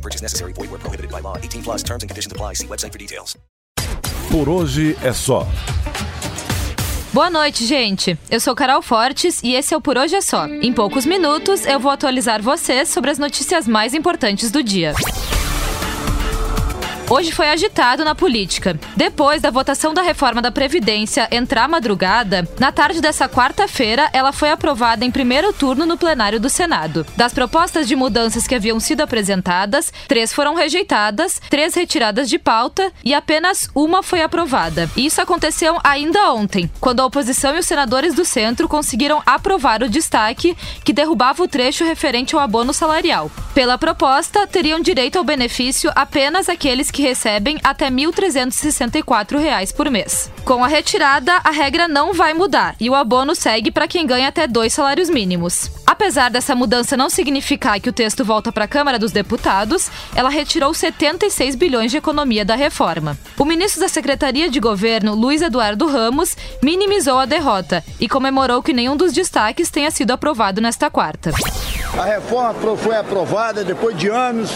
No purchase necessary. Void where prohibited by law. 18 plus terms and conditions apply. See website for details. Por hoje é só. Boa noite, gente. Eu sou Carol Fortes e esse é o Por Hoje é Só. Em poucos minutos, eu vou atualizar vocês sobre as notícias mais importantes do dia. Hoje foi agitado na política. Depois da votação da reforma da Previdência entrar madrugada, na tarde dessa quarta-feira, ela foi aprovada em primeiro turno no plenário do Senado. Das propostas de mudanças que haviam sido apresentadas, três foram rejeitadas, três retiradas de pauta e apenas uma foi aprovada. Isso aconteceu ainda ontem, quando a oposição e os senadores do centro conseguiram aprovar o destaque que derrubava o trecho referente ao abono salarial. Pela proposta, teriam direito ao benefício apenas aqueles que recebem até R$ 1.364 por mês. Com a retirada, a regra não vai mudar e o abono segue para quem ganha até dois salários mínimos. Apesar dessa mudança não significar que o texto volta para a Câmara dos Deputados, ela retirou 76 bilhões de economia da reforma. O ministro da Secretaria de Governo, Luiz Eduardo Ramos, minimizou a derrota e comemorou que nenhum dos destaques tenha sido aprovado nesta quarta. A reforma foi aprovada depois de anos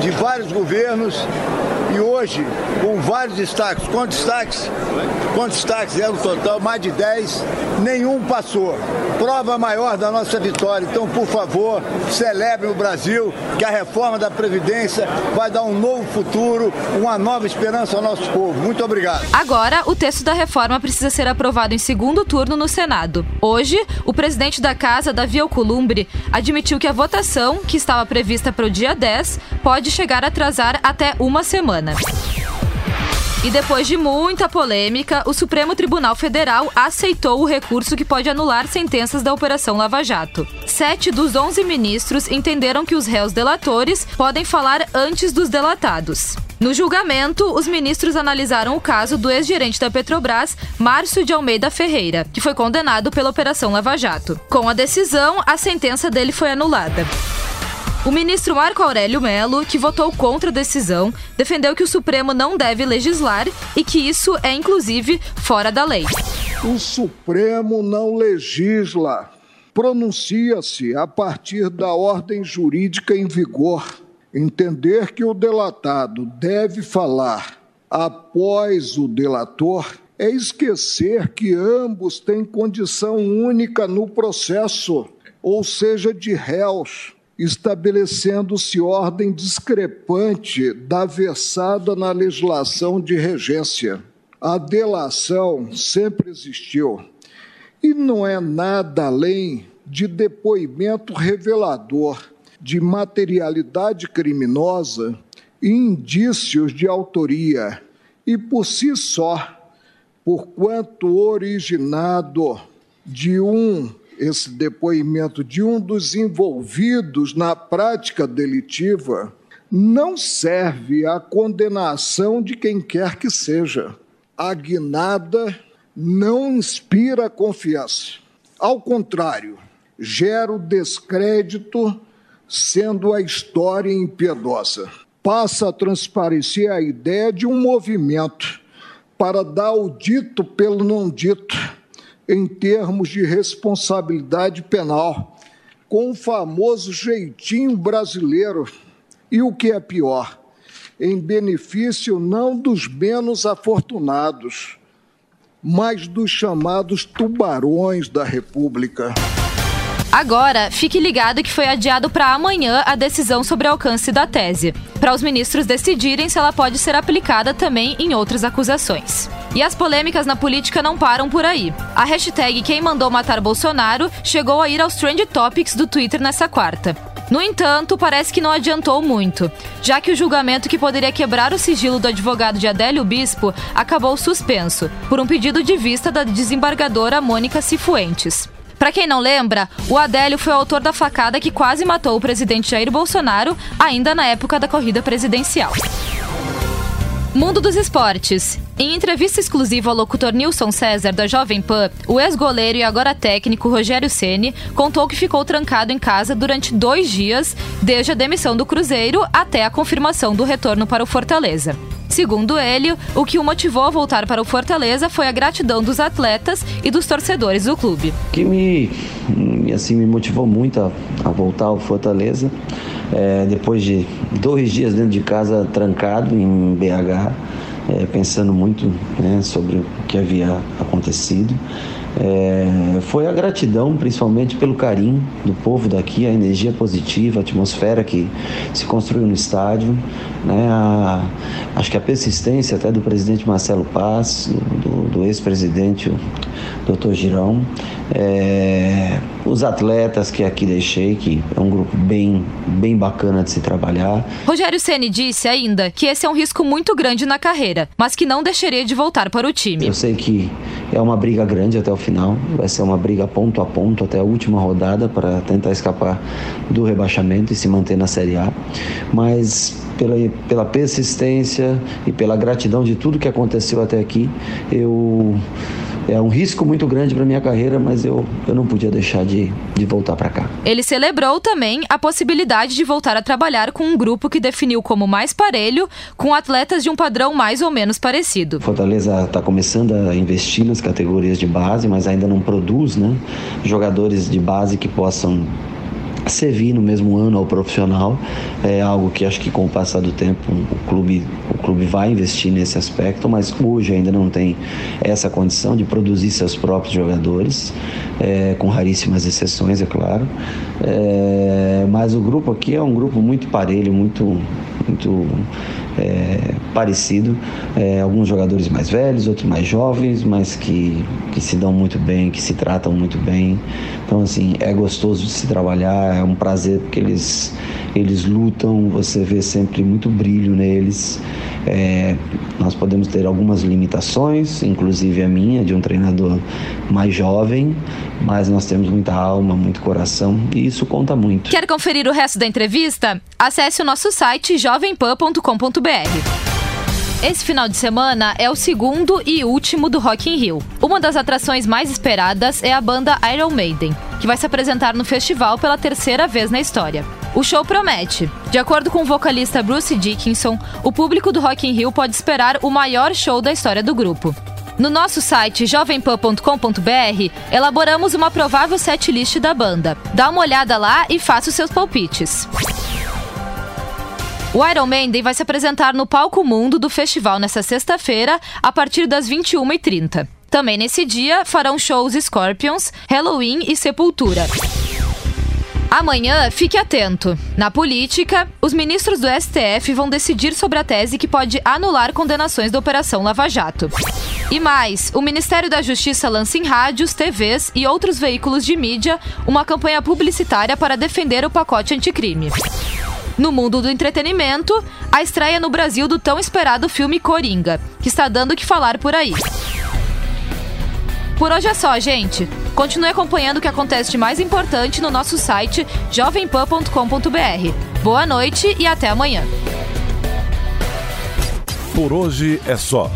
de vários governos e hoje, com vários destaques, com destaques, com destaques, é no total mais de 10, nenhum passou. Prova maior da nossa vitória. Então, por favor, celebrem o Brasil, que a reforma da Previdência vai dar um novo futuro, uma nova esperança ao nosso povo. Muito obrigado. Agora, o texto da reforma precisa ser aprovado em segundo turno no Senado. Hoje, o presidente da casa, Davi Alcolumbre, admitiu que a votação, que estava prevista para o dia 10, pode chegar a atrasar até uma semana. E depois de muita polêmica, o Supremo Tribunal Federal aceitou o recurso que pode anular sentenças da Operação Lava Jato. Sete dos onze ministros entenderam que os réus delatores podem falar antes dos delatados. No julgamento, os ministros analisaram o caso do ex-gerente da Petrobras, Márcio de Almeida Ferreira, que foi condenado pela Operação Lava Jato. Com a decisão, a sentença dele foi anulada. O ministro Marco Aurélio Melo, que votou contra a decisão, defendeu que o Supremo não deve legislar e que isso é, inclusive, fora da lei. O Supremo não legisla, pronuncia-se a partir da ordem jurídica em vigor. Entender que o delatado deve falar após o delator é esquecer que ambos têm condição única no processo, ou seja, de réus estabelecendo-se ordem discrepante da versada na legislação de regência. A delação sempre existiu e não é nada além de depoimento revelador de materialidade criminosa e indícios de autoria, e por si só, porquanto originado de um esse depoimento de um dos envolvidos na prática delitiva não serve à condenação de quem quer que seja. A guinada não inspira confiança. Ao contrário, gera o descrédito, sendo a história impiedosa. Passa a transparecer a ideia de um movimento para dar o dito pelo não dito em termos de responsabilidade penal, com o famoso jeitinho brasileiro e o que é pior, em benefício não dos menos afortunados, mas dos chamados tubarões da República. Agora, fique ligado que foi adiado para amanhã a decisão sobre o alcance da tese, para os ministros decidirem se ela pode ser aplicada também em outras acusações. E as polêmicas na política não param por aí. A hashtag Quem Mandou Matar Bolsonaro chegou a ir aos Trend Topics do Twitter nessa quarta. No entanto, parece que não adiantou muito, já que o julgamento que poderia quebrar o sigilo do advogado de Adélio Bispo acabou suspenso, por um pedido de vista da desembargadora Mônica Cifuentes. Para quem não lembra, o Adélio foi o autor da facada que quase matou o presidente Jair Bolsonaro, ainda na época da corrida presidencial. Mundo dos esportes. Em entrevista exclusiva ao locutor Nilson César da Jovem Pan, o ex-goleiro e agora técnico Rogério Ceni contou que ficou trancado em casa durante dois dias, desde a demissão do Cruzeiro até a confirmação do retorno para o Fortaleza. Segundo ele, o que o motivou a voltar para o Fortaleza foi a gratidão dos atletas e dos torcedores do clube. O que me, assim, me motivou muito a, a voltar ao Fortaleza, é, depois de dois dias dentro de casa trancado em BH, é, pensando muito né, sobre o que havia acontecido. É, foi a gratidão, principalmente pelo carinho do povo daqui, a energia positiva, a atmosfera que se construiu no estádio, né, a, acho que a persistência até do presidente Marcelo Paz, do, do ex-presidente Dr. Girão, é, os atletas que aqui deixei, que é um grupo bem, bem bacana de se trabalhar. Rogério Ceni disse ainda que esse é um risco muito grande na carreira, mas que não deixaria de voltar para o time. Eu sei que é uma briga grande até o final, vai ser uma briga ponto a ponto até a última rodada para tentar escapar do rebaixamento e se manter na Série A, mas pela, pela persistência e pela gratidão de tudo que aconteceu até aqui, eu é um risco muito grande para minha carreira, mas eu, eu não podia deixar de, de voltar para cá. Ele celebrou também a possibilidade de voltar a trabalhar com um grupo que definiu como mais parelho, com atletas de um padrão mais ou menos parecido. Fortaleza está começando a investir nas categorias de base, mas ainda não produz né, jogadores de base que possam servir no mesmo ano ao profissional. É algo que acho que com o passar do tempo o clube o clube vai investir nesse aspecto mas hoje ainda não tem essa condição de produzir seus próprios jogadores é, com raríssimas exceções é claro. É, mas o grupo aqui é um grupo muito parelho muito muito é, parecido. É, alguns jogadores mais velhos, outros mais jovens, mas que, que se dão muito bem, que se tratam muito bem. Então, assim, é gostoso de se trabalhar, é um prazer porque eles, eles lutam, você vê sempre muito brilho neles. É, nós podemos ter algumas limitações, inclusive a minha, de um treinador mais jovem, mas nós temos muita alma, muito coração e isso conta muito. Quer conferir o resto da entrevista? Acesse o nosso site jovempan.com.br. Esse final de semana é o segundo e último do Rock in Rio. Uma das atrações mais esperadas é a banda Iron Maiden, que vai se apresentar no festival pela terceira vez na história. O show promete. De acordo com o vocalista Bruce Dickinson, o público do Rock in Rio pode esperar o maior show da história do grupo. No nosso site jovempan.com.br, elaboramos uma provável setlist da banda. Dá uma olhada lá e faça os seus palpites. O Iron Maiden vai se apresentar no Palco Mundo do festival nesta sexta-feira, a partir das 21h30. Também nesse dia farão shows Scorpions, Halloween e Sepultura. Amanhã, fique atento. Na política, os ministros do STF vão decidir sobre a tese que pode anular condenações da Operação Lava Jato. E mais, o Ministério da Justiça lança em rádios, TVs e outros veículos de mídia uma campanha publicitária para defender o pacote anticrime. No mundo do entretenimento, a estreia no Brasil do tão esperado filme Coringa, que está dando o que falar por aí. Por hoje é só, gente. Continue acompanhando o que acontece de mais importante no nosso site jovempan.com.br. Boa noite e até amanhã. Por hoje é só.